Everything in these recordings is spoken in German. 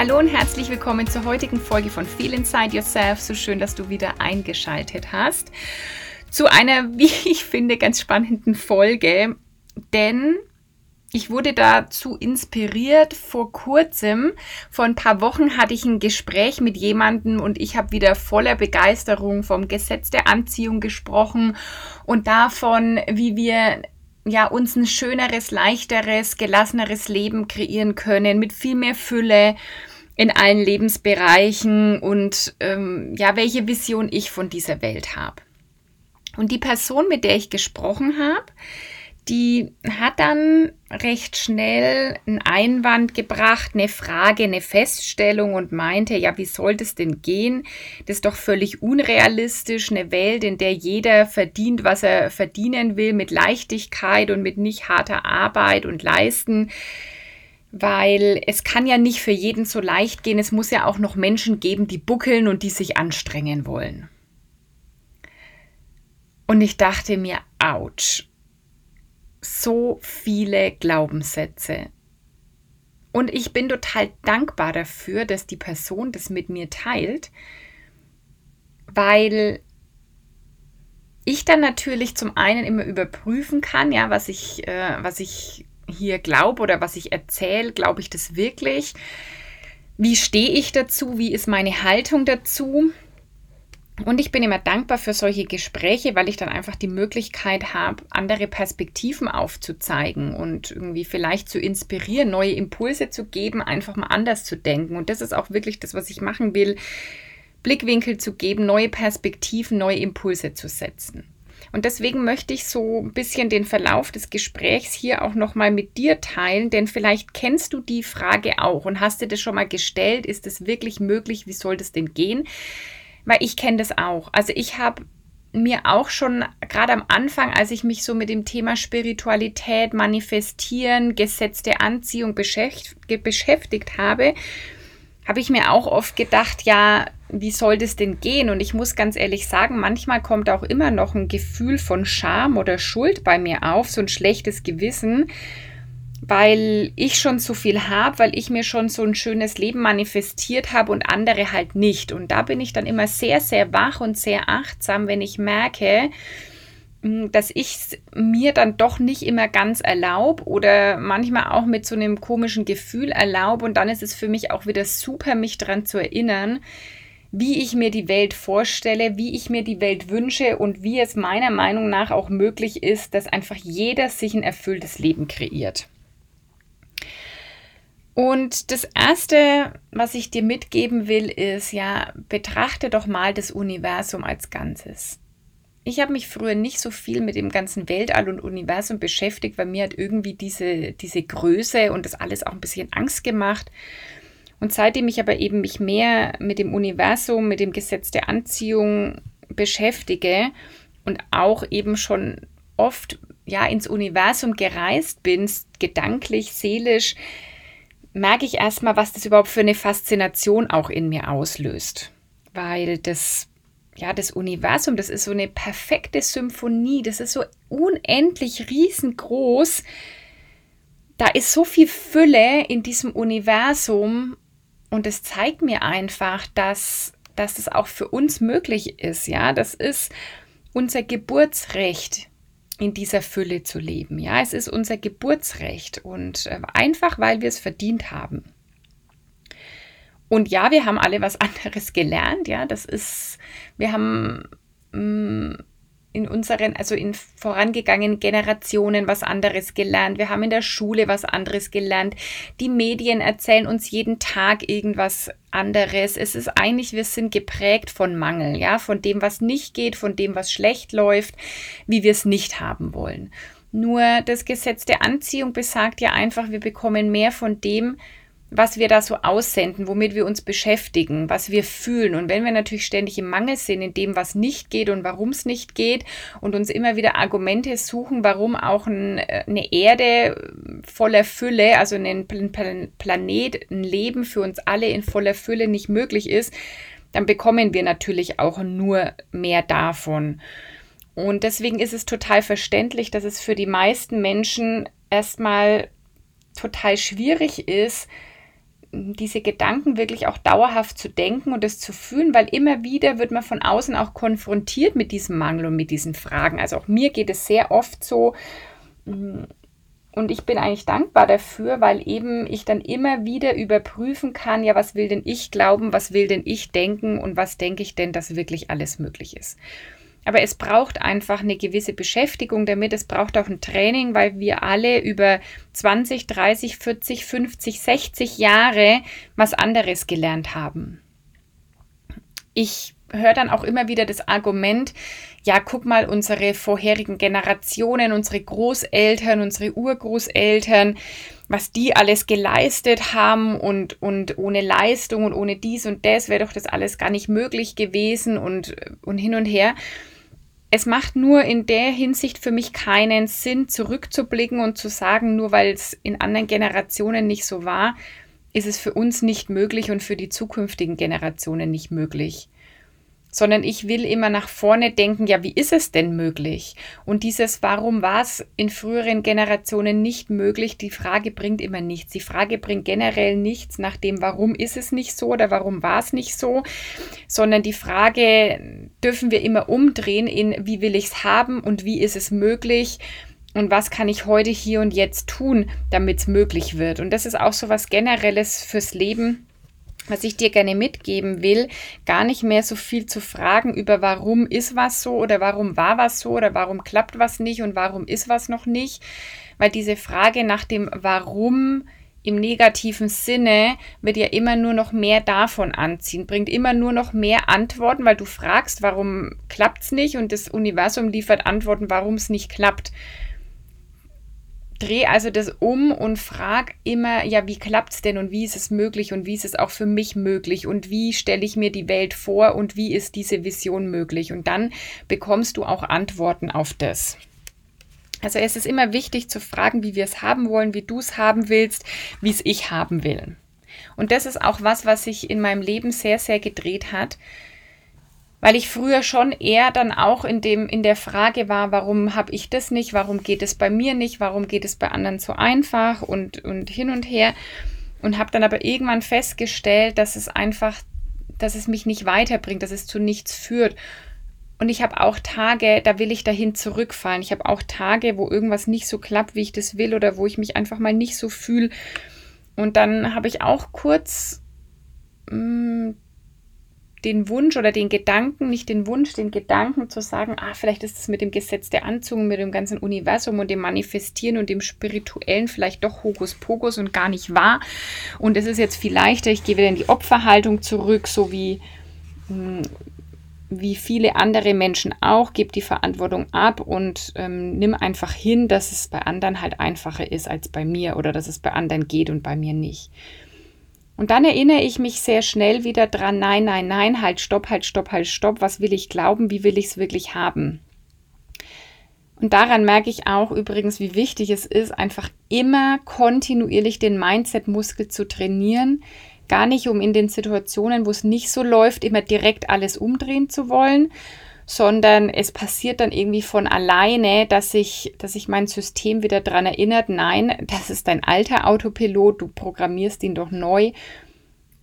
Hallo und herzlich willkommen zur heutigen Folge von Feel Inside Yourself. So schön, dass du wieder eingeschaltet hast. Zu einer, wie ich finde, ganz spannenden Folge. Denn ich wurde dazu inspiriert vor kurzem. Vor ein paar Wochen hatte ich ein Gespräch mit jemandem und ich habe wieder voller Begeisterung vom Gesetz der Anziehung gesprochen und davon, wie wir ja uns ein schöneres, leichteres, gelasseneres Leben kreieren können mit viel mehr Fülle in allen Lebensbereichen und ähm, ja, welche Vision ich von dieser Welt habe. Und die Person, mit der ich gesprochen habe, die hat dann recht schnell einen Einwand gebracht, eine Frage, eine Feststellung und meinte, ja, wie soll das denn gehen? Das ist doch völlig unrealistisch, eine Welt, in der jeder verdient, was er verdienen will, mit Leichtigkeit und mit nicht harter Arbeit und Leisten weil es kann ja nicht für jeden so leicht gehen. Es muss ja auch noch Menschen geben, die buckeln und die sich anstrengen wollen. Und ich dachte mir, ouch, so viele Glaubenssätze. Und ich bin total dankbar dafür, dass die Person das mit mir teilt, weil ich dann natürlich zum einen immer überprüfen kann, ja, was ich, äh, was ich hier glaube oder was ich erzähle, glaube ich das wirklich? Wie stehe ich dazu? Wie ist meine Haltung dazu? Und ich bin immer dankbar für solche Gespräche, weil ich dann einfach die Möglichkeit habe, andere Perspektiven aufzuzeigen und irgendwie vielleicht zu inspirieren, neue Impulse zu geben, einfach mal anders zu denken. Und das ist auch wirklich das, was ich machen will, Blickwinkel zu geben, neue Perspektiven, neue Impulse zu setzen. Und deswegen möchte ich so ein bisschen den Verlauf des Gesprächs hier auch nochmal mit dir teilen, denn vielleicht kennst du die Frage auch und hast dir das schon mal gestellt, ist es wirklich möglich, wie soll das denn gehen? Weil ich kenne das auch. Also ich habe mir auch schon gerade am Anfang, als ich mich so mit dem Thema Spiritualität, Manifestieren, gesetzte Anziehung beschäftigt habe, habe ich mir auch oft gedacht, ja, wie soll das denn gehen? Und ich muss ganz ehrlich sagen, manchmal kommt auch immer noch ein Gefühl von Scham oder Schuld bei mir auf, so ein schlechtes Gewissen, weil ich schon so viel habe, weil ich mir schon so ein schönes Leben manifestiert habe und andere halt nicht. Und da bin ich dann immer sehr, sehr wach und sehr achtsam, wenn ich merke, dass ich es mir dann doch nicht immer ganz erlaube oder manchmal auch mit so einem komischen Gefühl erlaube. Und dann ist es für mich auch wieder super, mich daran zu erinnern, wie ich mir die Welt vorstelle, wie ich mir die Welt wünsche und wie es meiner Meinung nach auch möglich ist, dass einfach jeder sich ein erfülltes Leben kreiert. Und das Erste, was ich dir mitgeben will, ist, ja, betrachte doch mal das Universum als Ganzes. Ich habe mich früher nicht so viel mit dem ganzen Weltall und Universum beschäftigt, weil mir hat irgendwie diese, diese Größe und das alles auch ein bisschen Angst gemacht. Und seitdem ich aber eben mich mehr mit dem Universum, mit dem Gesetz der Anziehung beschäftige und auch eben schon oft ja ins Universum gereist bin, gedanklich, seelisch, merke ich erstmal, was das überhaupt für eine Faszination auch in mir auslöst. Weil das ja, das Universum, das ist so eine perfekte Symphonie, das ist so unendlich riesengroß. Da ist so viel Fülle in diesem Universum und es zeigt mir einfach, dass, dass das auch für uns möglich ist. Ja, das ist unser Geburtsrecht, in dieser Fülle zu leben. Ja, es ist unser Geburtsrecht und äh, einfach, weil wir es verdient haben. Und ja, wir haben alle was anderes gelernt. Ja, das ist, wir haben mh, mm, in unseren, also in vorangegangenen Generationen was anderes gelernt. Wir haben in der Schule was anderes gelernt. Die Medien erzählen uns jeden Tag irgendwas anderes. Es ist eigentlich, wir sind geprägt von Mangel, ja, von dem, was nicht geht, von dem, was schlecht läuft, wie wir es nicht haben wollen. Nur das Gesetz der Anziehung besagt ja einfach, wir bekommen mehr von dem, was wir da so aussenden, womit wir uns beschäftigen, was wir fühlen. Und wenn wir natürlich ständig im Mangel sind in dem, was nicht geht und warum es nicht geht und uns immer wieder Argumente suchen, warum auch ein, äh, eine Erde voller Fülle, also ein Planet, ein Leben für uns alle in voller Fülle nicht möglich ist, dann bekommen wir natürlich auch nur mehr davon. Und deswegen ist es total verständlich, dass es für die meisten Menschen erstmal total schwierig ist, diese Gedanken wirklich auch dauerhaft zu denken und es zu fühlen, weil immer wieder wird man von außen auch konfrontiert mit diesem Mangel und mit diesen Fragen. Also auch mir geht es sehr oft so. Und ich bin eigentlich dankbar dafür, weil eben ich dann immer wieder überprüfen kann, ja, was will denn ich glauben, was will denn ich denken und was denke ich denn, dass wirklich alles möglich ist. Aber es braucht einfach eine gewisse Beschäftigung damit. Es braucht auch ein Training, weil wir alle über 20, 30, 40, 50, 60 Jahre was anderes gelernt haben. Ich höre dann auch immer wieder das Argument, ja, guck mal, unsere vorherigen Generationen, unsere Großeltern, unsere Urgroßeltern, was die alles geleistet haben und, und ohne Leistung und ohne dies und das wäre doch das alles gar nicht möglich gewesen und, und hin und her es macht nur in der Hinsicht für mich keinen Sinn, zurückzublicken und zu sagen, nur weil es in anderen Generationen nicht so war, ist es für uns nicht möglich und für die zukünftigen Generationen nicht möglich sondern ich will immer nach vorne denken, ja, wie ist es denn möglich? Und dieses Warum war es in früheren Generationen nicht möglich, die Frage bringt immer nichts. Die Frage bringt generell nichts nach dem, warum ist es nicht so oder warum war es nicht so, sondern die Frage dürfen wir immer umdrehen in, wie will ich es haben und wie ist es möglich? Und was kann ich heute hier und jetzt tun, damit es möglich wird? Und das ist auch so was Generelles fürs Leben was ich dir gerne mitgeben will, gar nicht mehr so viel zu fragen über warum ist was so oder warum war was so oder warum klappt was nicht und warum ist was noch nicht, weil diese Frage nach dem Warum im negativen Sinne wird ja immer nur noch mehr davon anziehen, bringt immer nur noch mehr Antworten, weil du fragst, warum klappt es nicht und das Universum liefert Antworten, warum es nicht klappt dreh also das um und frag immer, ja, wie klappt es denn und wie ist es möglich und wie ist es auch für mich möglich und wie stelle ich mir die Welt vor und wie ist diese Vision möglich? Und dann bekommst du auch Antworten auf das. Also es ist immer wichtig zu fragen, wie wir es haben wollen, wie du es haben willst, wie es ich haben will. Und das ist auch was, was sich in meinem Leben sehr, sehr gedreht hat weil ich früher schon eher dann auch in dem in der Frage war, warum habe ich das nicht, warum geht es bei mir nicht, warum geht es bei anderen so einfach und und hin und her und habe dann aber irgendwann festgestellt, dass es einfach dass es mich nicht weiterbringt, dass es zu nichts führt. Und ich habe auch Tage, da will ich dahin zurückfallen. Ich habe auch Tage, wo irgendwas nicht so klappt, wie ich das will oder wo ich mich einfach mal nicht so fühle. Und dann habe ich auch kurz mh, mm, den Wunsch oder den Gedanken, nicht den Wunsch, den Gedanken zu sagen, ah, vielleicht ist es mit dem Gesetz der Anziehung, mit dem ganzen Universum und dem Manifestieren und dem Spirituellen vielleicht doch Hokuspokus und gar nicht wahr. Und es ist jetzt viel leichter, ich gehe wieder in die Opferhaltung zurück, so wie, hm, wie viele andere Menschen auch, gebe die Verantwortung ab und ähm, nimm einfach hin, dass es bei anderen halt einfacher ist als bei mir oder dass es bei anderen geht und bei mir nicht. Und dann erinnere ich mich sehr schnell wieder dran, nein, nein, nein, halt, stopp, halt, stopp, halt, stopp, was will ich glauben, wie will ich es wirklich haben? Und daran merke ich auch übrigens, wie wichtig es ist, einfach immer kontinuierlich den Mindset-Muskel zu trainieren. Gar nicht, um in den Situationen, wo es nicht so läuft, immer direkt alles umdrehen zu wollen, sondern es passiert dann irgendwie von alleine, dass sich, dass sich mein System wieder daran erinnert, nein, das ist dein alter Autopilot, du programmierst ihn doch neu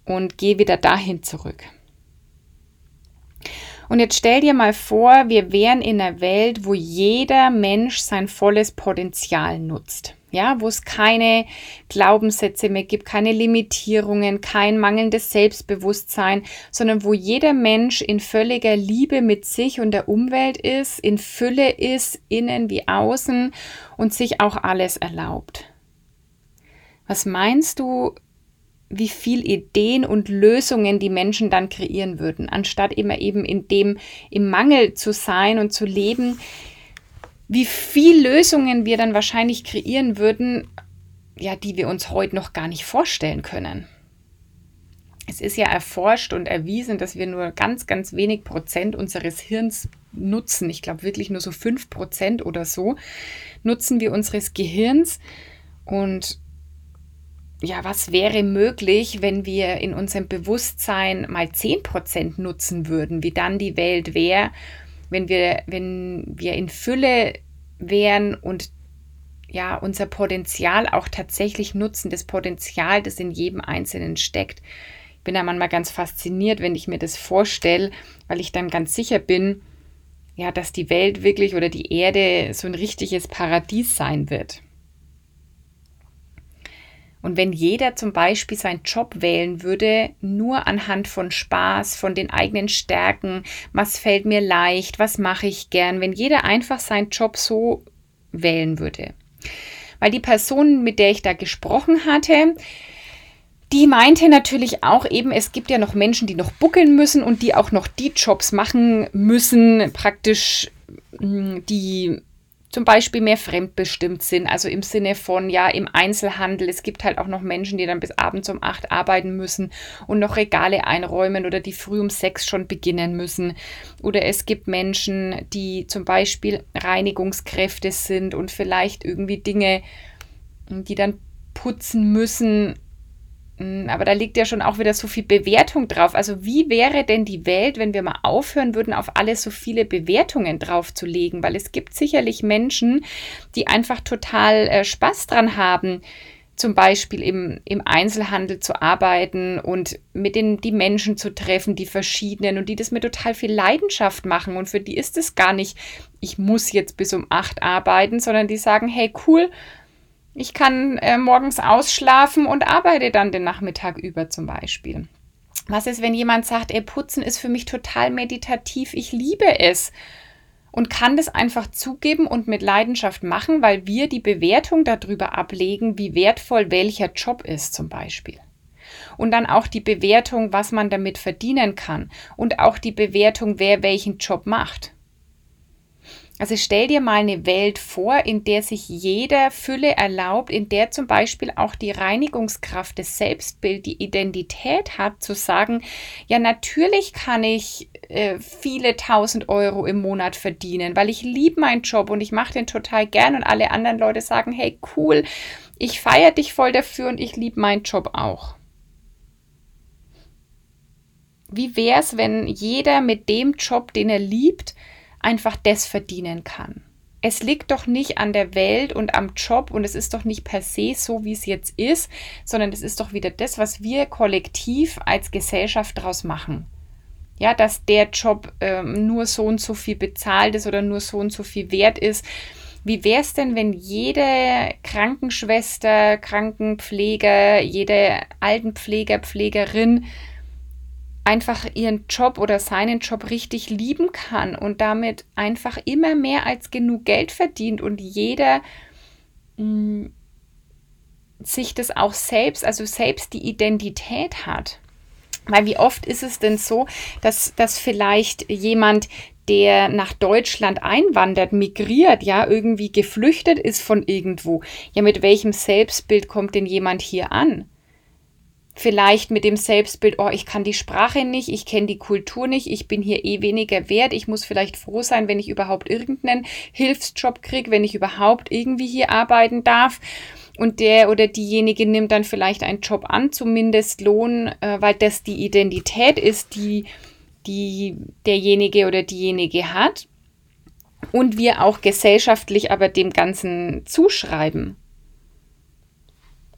und geh wieder dahin zurück. Und jetzt stell dir mal vor, wir wären in einer Welt, wo jeder Mensch sein volles Potenzial nutzt ja, wo es keine Glaubenssätze mehr gibt, keine Limitierungen, kein mangelndes Selbstbewusstsein, sondern wo jeder Mensch in völliger Liebe mit sich und der Umwelt ist, in Fülle ist, innen wie außen und sich auch alles erlaubt. Was meinst du, wie viel Ideen und Lösungen die Menschen dann kreieren würden, anstatt immer eben in dem im Mangel zu sein und zu leben, wie viel Lösungen wir dann wahrscheinlich kreieren würden, ja, die wir uns heute noch gar nicht vorstellen können. Es ist ja erforscht und erwiesen, dass wir nur ganz, ganz wenig Prozent unseres Hirns nutzen. Ich glaube wirklich nur so fünf Prozent oder so nutzen wir unseres Gehirns. Und ja, was wäre möglich, wenn wir in unserem Bewusstsein mal zehn Prozent nutzen würden, wie dann die Welt wäre, wenn wir, wenn wir in Fülle wären und ja, unser Potenzial auch tatsächlich nutzen, das Potenzial, das in jedem Einzelnen steckt. Ich bin da manchmal ganz fasziniert, wenn ich mir das vorstelle, weil ich dann ganz sicher bin, ja, dass die Welt wirklich oder die Erde so ein richtiges Paradies sein wird. Und wenn jeder zum Beispiel seinen Job wählen würde, nur anhand von Spaß, von den eigenen Stärken, was fällt mir leicht, was mache ich gern, wenn jeder einfach seinen Job so wählen würde, weil die Person, mit der ich da gesprochen hatte, die meinte natürlich auch eben, es gibt ja noch Menschen, die noch buckeln müssen und die auch noch die Jobs machen müssen, praktisch hm, die zum Beispiel mehr fremdbestimmt sind, also im Sinne von, ja, im Einzelhandel. Es gibt halt auch noch Menschen, die dann bis abends um acht arbeiten müssen und noch Regale einräumen oder die früh um sechs schon beginnen müssen. Oder es gibt Menschen, die zum Beispiel Reinigungskräfte sind und vielleicht irgendwie Dinge, die dann putzen müssen aber da liegt ja schon auch wieder so viel Bewertung drauf. Also wie wäre denn die Welt, wenn wir mal aufhören würden, auf alles so viele Bewertungen draufzulegen? Weil es gibt sicherlich Menschen, die einfach total äh, Spaß dran haben, zum Beispiel im, im Einzelhandel zu arbeiten und mit den die Menschen zu treffen, die verschiedenen und die das mit total viel Leidenschaft machen. Und für die ist es gar nicht, ich muss jetzt bis um acht arbeiten, sondern die sagen, hey cool, ich kann äh, morgens ausschlafen und arbeite dann den Nachmittag über zum Beispiel. Was ist, wenn jemand sagt, ey, Putzen ist für mich total meditativ, ich liebe es und kann das einfach zugeben und mit Leidenschaft machen, weil wir die Bewertung darüber ablegen, wie wertvoll welcher Job ist zum Beispiel. Und dann auch die Bewertung, was man damit verdienen kann und auch die Bewertung, wer welchen Job macht. Also stell dir mal eine Welt vor, in der sich jeder Fülle erlaubt, in der zum Beispiel auch die Reinigungskraft, das Selbstbild, die Identität hat, zu sagen, ja natürlich kann ich äh, viele tausend Euro im Monat verdienen, weil ich liebe meinen Job und ich mache den total gern und alle anderen Leute sagen, hey cool, ich feiere dich voll dafür und ich liebe meinen Job auch. Wie wäre es, wenn jeder mit dem Job, den er liebt, einfach das verdienen kann. Es liegt doch nicht an der Welt und am Job und es ist doch nicht per se so, wie es jetzt ist, sondern es ist doch wieder das, was wir kollektiv als Gesellschaft daraus machen. Ja, dass der Job ähm, nur so und so viel bezahlt ist oder nur so und so viel wert ist. Wie wäre es denn, wenn jede Krankenschwester, Krankenpfleger, jede Altenpfleger, Pflegerin einfach ihren Job oder seinen Job richtig lieben kann und damit einfach immer mehr als genug Geld verdient und jeder mh, mm, sich das auch selbst, also selbst die Identität hat. Weil wie oft ist es denn so, dass, dass vielleicht jemand, der nach Deutschland einwandert, migriert, ja, irgendwie geflüchtet ist von irgendwo. Ja, mit welchem Selbstbild kommt denn jemand hier an? Vielleicht mit dem Selbstbild, oh, ich kann die Sprache nicht, ich kenne die Kultur nicht, ich bin hier eh weniger wert, ich muss vielleicht froh sein, wenn ich überhaupt irgendeinen Hilfsjob kriege, wenn ich überhaupt irgendwie hier arbeiten darf. Und der oder diejenige nimmt dann vielleicht einen Job an, zumindest Lohn, äh, weil das die Identität ist, die, die derjenige oder diejenige hat. Und wir auch gesellschaftlich aber dem Ganzen zuschreiben.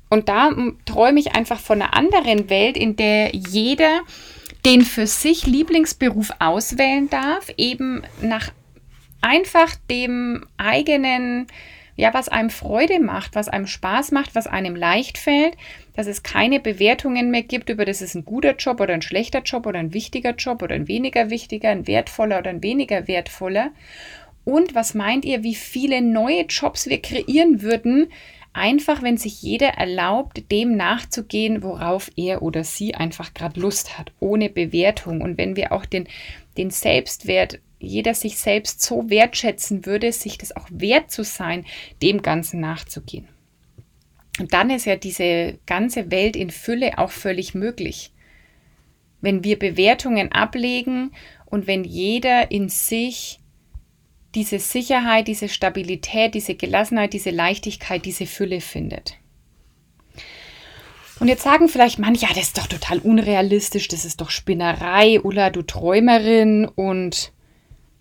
Und da träume ich einfach von einer anderen Welt, in der jeder den für sich Lieblingsberuf auswählen darf, eben nach einfach dem eigenen, ja, was einem Freude macht, was einem Spaß macht, was einem leicht fällt, dass es keine Bewertungen mehr gibt über das ist ein guter Job oder ein schlechter Job oder ein wichtiger Job oder ein weniger wichtiger, ein wertvoller oder ein weniger wertvoller. Und was meint ihr, wie viele neue Jobs wir kreieren würden, Einfach, wenn sich jeder erlaubt, dem nachzugehen, worauf er oder sie einfach gerade Lust hat, ohne Bewertung. Und wenn wir auch den, den Selbstwert, jeder sich selbst so wertschätzen würde, sich das auch wert zu sein, dem Ganzen nachzugehen. Und dann ist ja diese ganze Welt in Fülle auch völlig möglich. Wenn wir Bewertungen ablegen und wenn jeder in sich diese Sicherheit, diese Stabilität, diese Gelassenheit, diese Leichtigkeit, diese Fülle findet. Und jetzt sagen vielleicht manche, ja, das ist doch total unrealistisch, das ist doch Spinnerei, Ulla, du Träumerin. Und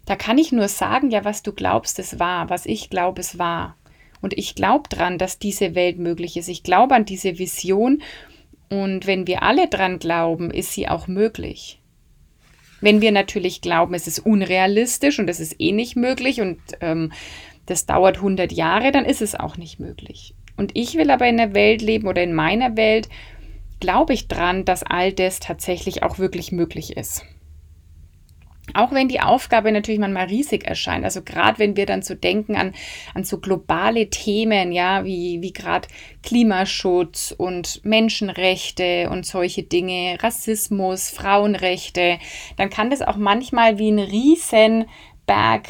da kann ich nur sagen, ja, was du glaubst, es war, was ich glaube, es war. Und ich glaube dran, dass diese Welt möglich ist. Ich glaube an diese Vision. Und wenn wir alle dran glauben, ist sie auch möglich. Wenn wir natürlich glauben, es ist unrealistisch und es ist eh nicht möglich und ähm, das dauert 100 Jahre, dann ist es auch nicht möglich. Und ich will aber in der Welt leben oder in meiner Welt, glaube ich dran, dass all das tatsächlich auch wirklich möglich ist. Auch wenn die Aufgabe natürlich manchmal riesig erscheint, also gerade wenn wir dann so denken an, an so globale Themen, ja, wie, wie gerade Klimaschutz und Menschenrechte und solche Dinge, Rassismus, Frauenrechte, dann kann das auch manchmal wie ein Riesenberg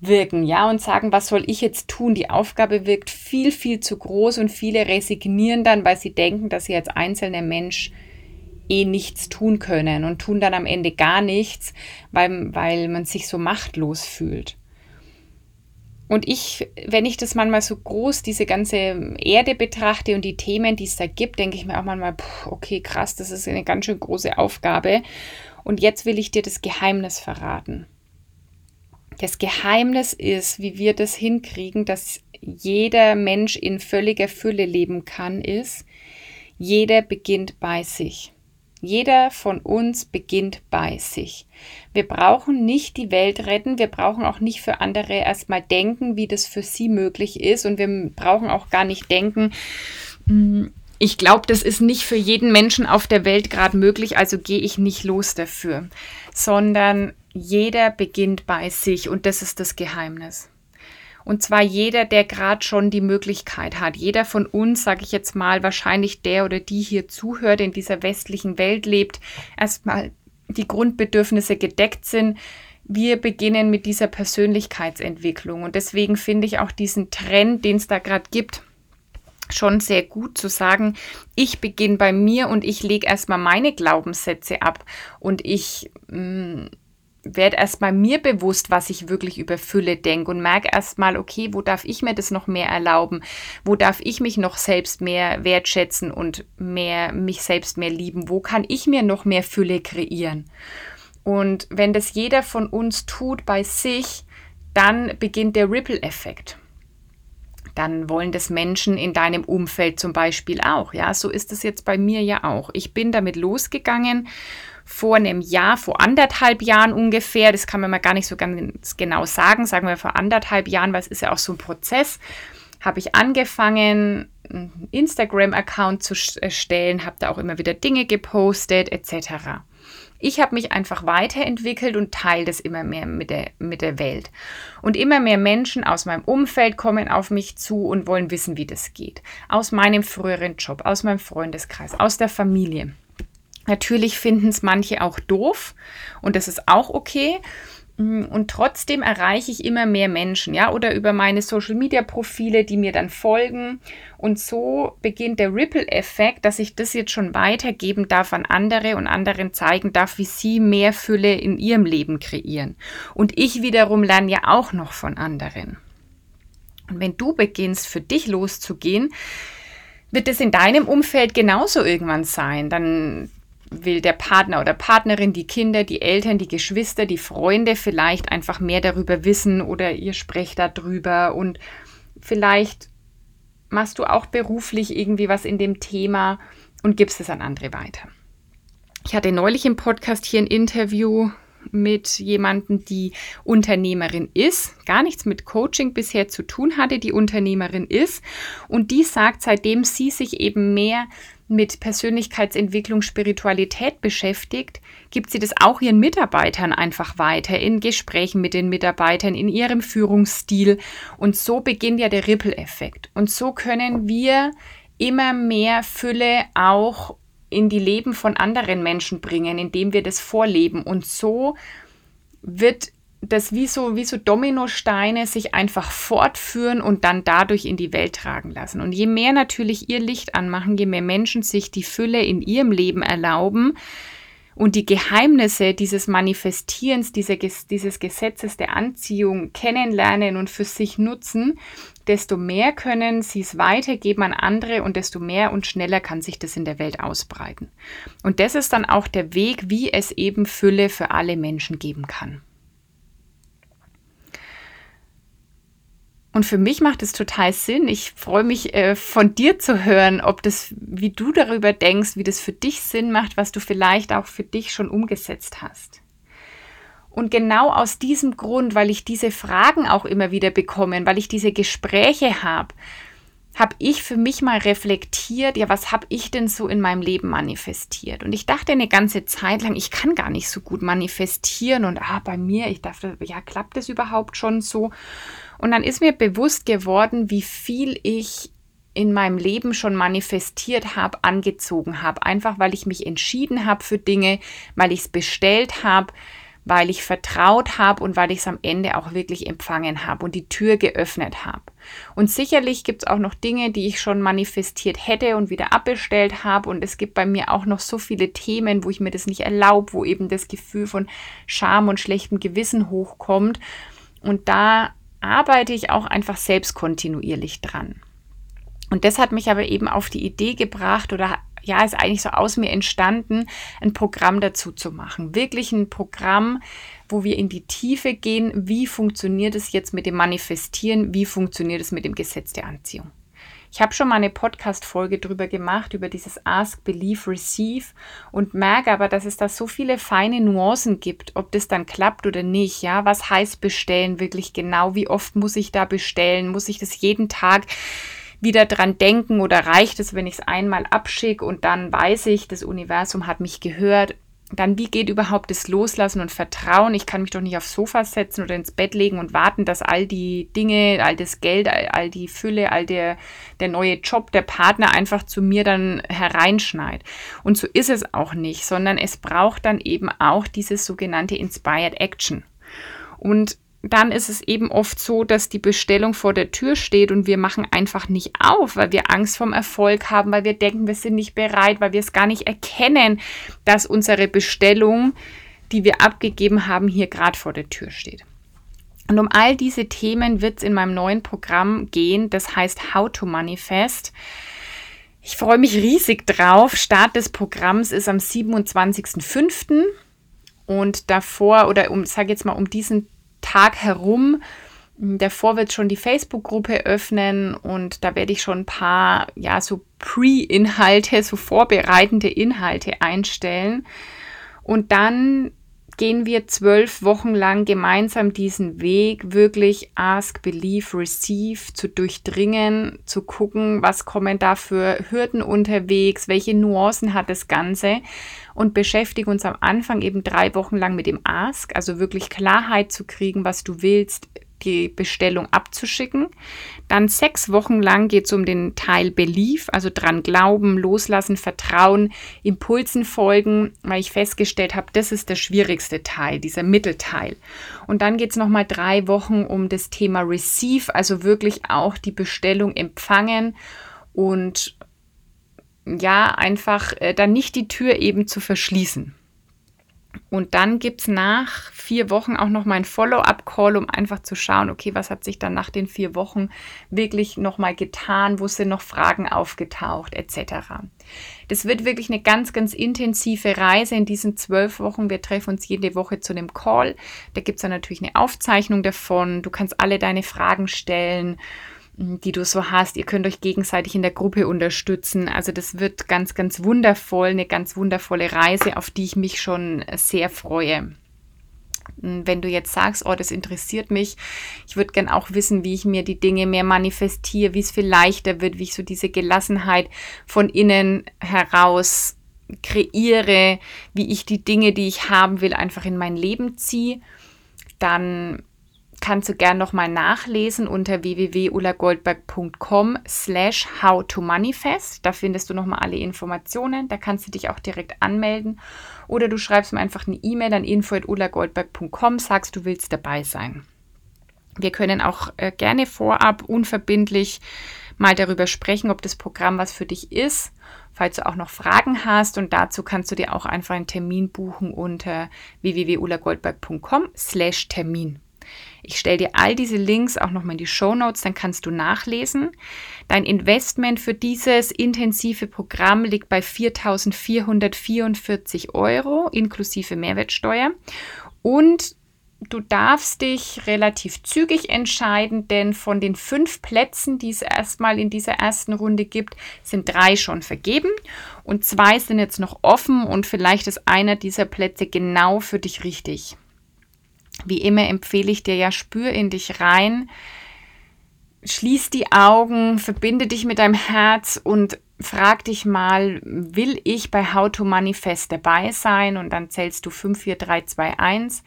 wirken, ja, und sagen, was soll ich jetzt tun? Die Aufgabe wirkt viel, viel zu groß und viele resignieren dann, weil sie denken, dass sie als einzelner Mensch eh nichts tun können und tun dann am Ende gar nichts, weil, weil man sich so machtlos fühlt. Und ich, wenn ich das manchmal so groß, diese ganze Erde betrachte und die Themen, die es da gibt, denke ich mir auch manchmal, pff, okay, krass, das ist eine ganz schön große Aufgabe. Und jetzt will ich dir das Geheimnis verraten. Das Geheimnis ist, wie wir das hinkriegen, dass jeder Mensch in völliger Fülle leben kann, ist, jeder beginnt bei sich. Jeder von uns beginnt bei sich. Wir brauchen nicht die Welt retten, wir brauchen auch nicht für andere erstmal denken, wie das für sie möglich ist und wir brauchen auch gar nicht denken, hm, ich glaube, das ist nicht für jeden Menschen auf der Welt gerade möglich, also gehe ich nicht los dafür, sondern jeder beginnt bei sich und das ist das Geheimnis. Und zwar jeder, der gerade schon die Möglichkeit hat. Jeder von uns, sage ich jetzt mal, wahrscheinlich der oder die hier zuhört, in dieser westlichen Welt lebt, erstmal die Grundbedürfnisse gedeckt sind. Wir beginnen mit dieser Persönlichkeitsentwicklung. Und deswegen finde ich auch diesen Trend, den es da gerade gibt, schon sehr gut zu sagen, ich beginne bei mir und ich lege erstmal meine Glaubenssätze ab und ich mh, mm, werde erstmal mir bewusst, was ich wirklich über Fülle denke und merke erstmal, okay, wo darf ich mir das noch mehr erlauben? Wo darf ich mich noch selbst mehr wertschätzen und mehr mich selbst mehr lieben? Wo kann ich mir noch mehr Fülle kreieren? Und wenn das jeder von uns tut bei sich, dann beginnt der Ripple-Effekt dann wollen das Menschen in deinem Umfeld zum Beispiel auch. Ja, so ist es jetzt bei mir ja auch. Ich bin damit losgegangen vor einem Jahr, vor anderthalb Jahren ungefähr, das kann man mal gar nicht so ganz genau sagen, sagen wir vor anderthalb Jahren, weil es ist ja auch so ein Prozess, habe ich angefangen, einen Instagram-Account zu erstellen, habe da auch immer wieder Dinge gepostet etc. Ich habe mich einfach weiterentwickelt und teile das immer mehr mit der, mit der Welt. Und immer mehr Menschen aus meinem Umfeld kommen auf mich zu und wollen wissen, wie das geht. Aus meinem früheren Job, aus meinem Freundeskreis, aus der Familie. Natürlich finden es manche auch doof und das ist auch okay. Mm, und trotzdem erreiche ich immer mehr Menschen, ja, oder über meine Social Media Profile, die mir dann folgen. Und so beginnt der Ripple-Effekt, dass ich das jetzt schon weitergeben darf an andere und anderen zeigen darf, wie sie mehr Fülle in ihrem Leben kreieren. Und ich wiederum lerne ja auch noch von anderen. Und wenn du beginnst, für dich loszugehen, wird es in deinem Umfeld genauso irgendwann sein. Dann will der Partner oder Partnerin, die Kinder, die Eltern, die Geschwister, die Freunde vielleicht einfach mehr darüber wissen oder ihr sprecht darüber und vielleicht machst du auch beruflich irgendwie was in dem Thema und gibst es an andere weiter. Ich hatte neulich im Podcast hier ein Interview mit jemandem, die Unternehmerin ist, gar nichts mit Coaching bisher zu tun hatte, die Unternehmerin ist und die sagt, seitdem sie sich eben mehr mit Persönlichkeitsentwicklung, Spiritualität beschäftigt, gibt sie das auch ihren Mitarbeitern einfach weiter, in Gesprächen mit den Mitarbeitern, in ihrem Führungsstil. Und so beginnt ja der Ripple-Effekt. Und so können wir immer mehr Fülle auch in die Leben von anderen Menschen bringen, indem wir das vorleben. Und so wird das wie so, wie so Dominosteine sich einfach fortführen und dann dadurch in die Welt tragen lassen. Und je mehr natürlich ihr Licht anmachen, je mehr Menschen sich die Fülle in ihrem Leben erlauben und die Geheimnisse dieses Manifestierens, diese, dieses Gesetzes der Anziehung kennenlernen und für sich nutzen, desto mehr können sie es weitergeben an andere und desto mehr und schneller kann sich das in der Welt ausbreiten. Und das ist dann auch der Weg, wie es eben Fülle für alle Menschen geben kann. Und für mich macht es total Sinn. Ich freue mich äh, von dir zu hören, ob das, wie du darüber denkst, wie das für dich Sinn macht, was du vielleicht auch für dich schon umgesetzt hast. Und genau aus diesem Grund, weil ich diese Fragen auch immer wieder bekomme, weil ich diese Gespräche habe, habe ich für mich mal reflektiert, ja, was habe ich denn so in meinem Leben manifestiert? Und ich dachte eine ganze Zeit lang, ich kann gar nicht so gut manifestieren und ah, bei mir, ich dachte, ja, klappt das überhaupt schon so? Und dann ist mir bewusst geworden, wie viel ich in meinem Leben schon manifestiert habe, angezogen habe, einfach weil ich mich entschieden habe für Dinge, weil ich es bestellt habe, weil ich vertraut habe und weil ich es am Ende auch wirklich empfangen habe und die Tür geöffnet habe. Und sicherlich gibt es auch noch Dinge, die ich schon manifestiert hätte und wieder abbestellt habe. Und es gibt bei mir auch noch so viele Themen, wo ich mir das nicht erlaube, wo eben das Gefühl von Scham und schlechtem Gewissen hochkommt. Und da arbeite ich auch einfach selbst kontinuierlich dran. Und das hat mich aber eben auf die Idee gebracht oder ja, ist eigentlich so aus mir entstanden, ein Programm dazu zu machen. Wirklich ein Programm, wo wir in die Tiefe gehen, wie funktioniert es jetzt mit dem Manifestieren, wie funktioniert es mit dem Gesetz der Anziehung. Ich habe schon mal eine Podcast-Folge drüber gemacht, über dieses Ask, Believe, Receive und merke aber, dass es da so viele feine Nuancen gibt, ob das dann klappt oder nicht. Ja, was heißt bestellen wirklich genau? Wie oft muss ich da bestellen? Muss ich das jeden Tag wieder dran denken oder reicht es, wenn ich es einmal abschicke und dann weiß ich, das Universum hat mich gehört? Dann, wie geht überhaupt das Loslassen und Vertrauen? Ich kann mich doch nicht aufs Sofa setzen oder ins Bett legen und warten, dass all die Dinge, all das Geld, all, all die Fülle, all der, der neue Job, der Partner einfach zu mir dann hereinschneit. Und so ist es auch nicht, sondern es braucht dann eben auch dieses sogenannte Inspired Action. Und dann ist es eben oft so, dass die Bestellung vor der Tür steht und wir machen einfach nicht auf, weil wir Angst vom Erfolg haben, weil wir denken, wir sind nicht bereit, weil wir es gar nicht erkennen, dass unsere Bestellung, die wir abgegeben haben, hier gerade vor der Tür steht. Und um all diese Themen wird es in meinem neuen Programm gehen, das heißt How to Manifest. Ich freue mich riesig drauf. Start des Programms ist am 27.05. Und davor, oder um, sage jetzt mal, um diesen Tag herum. Davor wird schon die Facebook-Gruppe öffnen und da werde ich schon ein paar, ja, so Pre-Inhalte, so vorbereitende Inhalte einstellen. Und dann gehen wir zwölf Wochen lang gemeinsam diesen Weg, wirklich Ask, Believe, Receive zu durchdringen, zu gucken, was kommen da für Hürden unterwegs, welche Nuancen hat das Ganze und beschäftige uns am Anfang eben drei Wochen lang mit dem Ask, also wirklich Klarheit zu kriegen, was du willst, die Bestellung abzuschicken. Dann sechs Wochen lang geht es um den Teil Belief, also dran glauben, loslassen, vertrauen, Impulsen folgen, weil ich festgestellt habe, das ist der schwierigste Teil, dieser Mittelteil. Und dann geht es nochmal drei Wochen um das Thema Receive, also wirklich auch die Bestellung empfangen und ja, einfach äh, dann nicht die Tür eben zu verschließen. Und dann gibt es nach vier Wochen auch noch mal ein Follow-up-Call, um einfach zu schauen, okay, was hat sich dann nach den vier Wochen wirklich noch mal getan, wo sind noch Fragen aufgetaucht, etc. Das wird wirklich eine ganz, ganz intensive Reise in diesen zwölf Wochen. Wir treffen uns jede Woche zu einem Call. Da gibt es dann natürlich eine Aufzeichnung davon. Du kannst alle deine Fragen stellen die du so hast. Ihr könnt euch gegenseitig in der Gruppe unterstützen. Also das wird ganz, ganz wundervoll, eine ganz wundervolle Reise, auf die ich mich schon sehr freue. Wenn du jetzt sagst, oh, das interessiert mich, ich würde gern auch wissen, wie ich mir die Dinge mehr manifestiere, wie es viel leichter wird, wie ich so diese Gelassenheit von innen heraus kreiere, wie ich die Dinge, die ich haben will, einfach in mein Leben ziehe, dann kannst du gern nochmal nachlesen unter www.ulagoldberg.com slash how to manifest. Da findest du nochmal alle Informationen. Da kannst du dich auch direkt anmelden. Oder du schreibst mir einfach eine E-Mail an info.ulagoldberg.com, sagst, du willst dabei sein. Wir können auch äh, gerne vorab unverbindlich mal darüber sprechen, ob das Programm was für dich ist, falls du auch noch Fragen hast. Und dazu kannst du dir auch einfach einen Termin buchen unter www.ulagoldberg.com slash Termin. Ich stelle dir all diese Links auch nochmal in die Show Notes, dann kannst du nachlesen. Dein Investment für dieses intensive Programm liegt bei 4.444 Euro inklusive Mehrwertsteuer. Und du darfst dich relativ zügig entscheiden, denn von den fünf Plätzen, die es erstmal in dieser ersten Runde gibt, sind drei schon vergeben und zwei sind jetzt noch offen und vielleicht ist einer dieser Plätze genau für dich richtig. Wie immer empfehle ich dir ja, spür in dich rein, schließ die Augen, verbinde dich mit deinem Herz und frag dich mal, will ich bei How to Manifest dabei sein? Und dann zählst du 5, 4, 3, 2, 1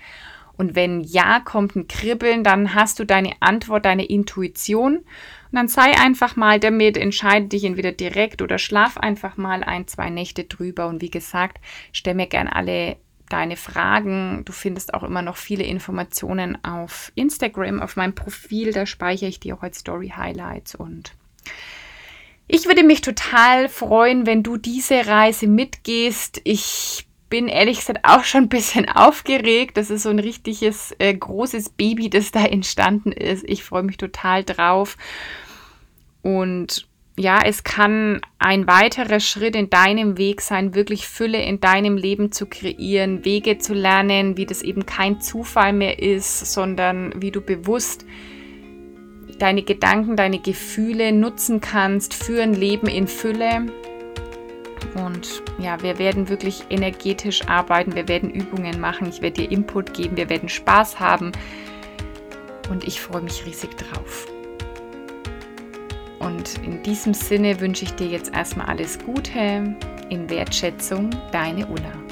und wenn ja, kommt ein Kribbeln, dann hast du deine Antwort, deine Intuition. Und dann sei einfach mal damit, entscheide dich entweder direkt oder schlaf einfach mal ein, zwei Nächte drüber. Und wie gesagt, stell mir gern alle deine Fragen. Du findest auch immer noch viele Informationen auf Instagram, auf meinem Profil. Da speichere ich dir auch als Story Highlights und ich würde mich total freuen, wenn du diese Reise mitgehst. Ich bin ehrlich gesagt auch schon ein bisschen aufgeregt. Das ist so ein richtiges äh, großes Baby, das da entstanden ist. Ich freue mich total drauf. Und ja, es kann ein weiterer Schritt in deinem Weg sein, wirklich Fülle in deinem Leben zu kreieren, Wege zu lernen, wie das eben kein Zufall mehr ist, sondern wie du bewusst deine Gedanken, deine Gefühle nutzen kannst für ein Leben in Fülle und ja, wir werden wirklich energetisch arbeiten, wir werden Übungen machen, ich werde dir Input geben, wir werden Spaß haben und ich freue mich riesig drauf. Und in diesem Sinne wünsche ich dir jetzt erstmal alles Gute. In Wertschätzung, deine Ulla.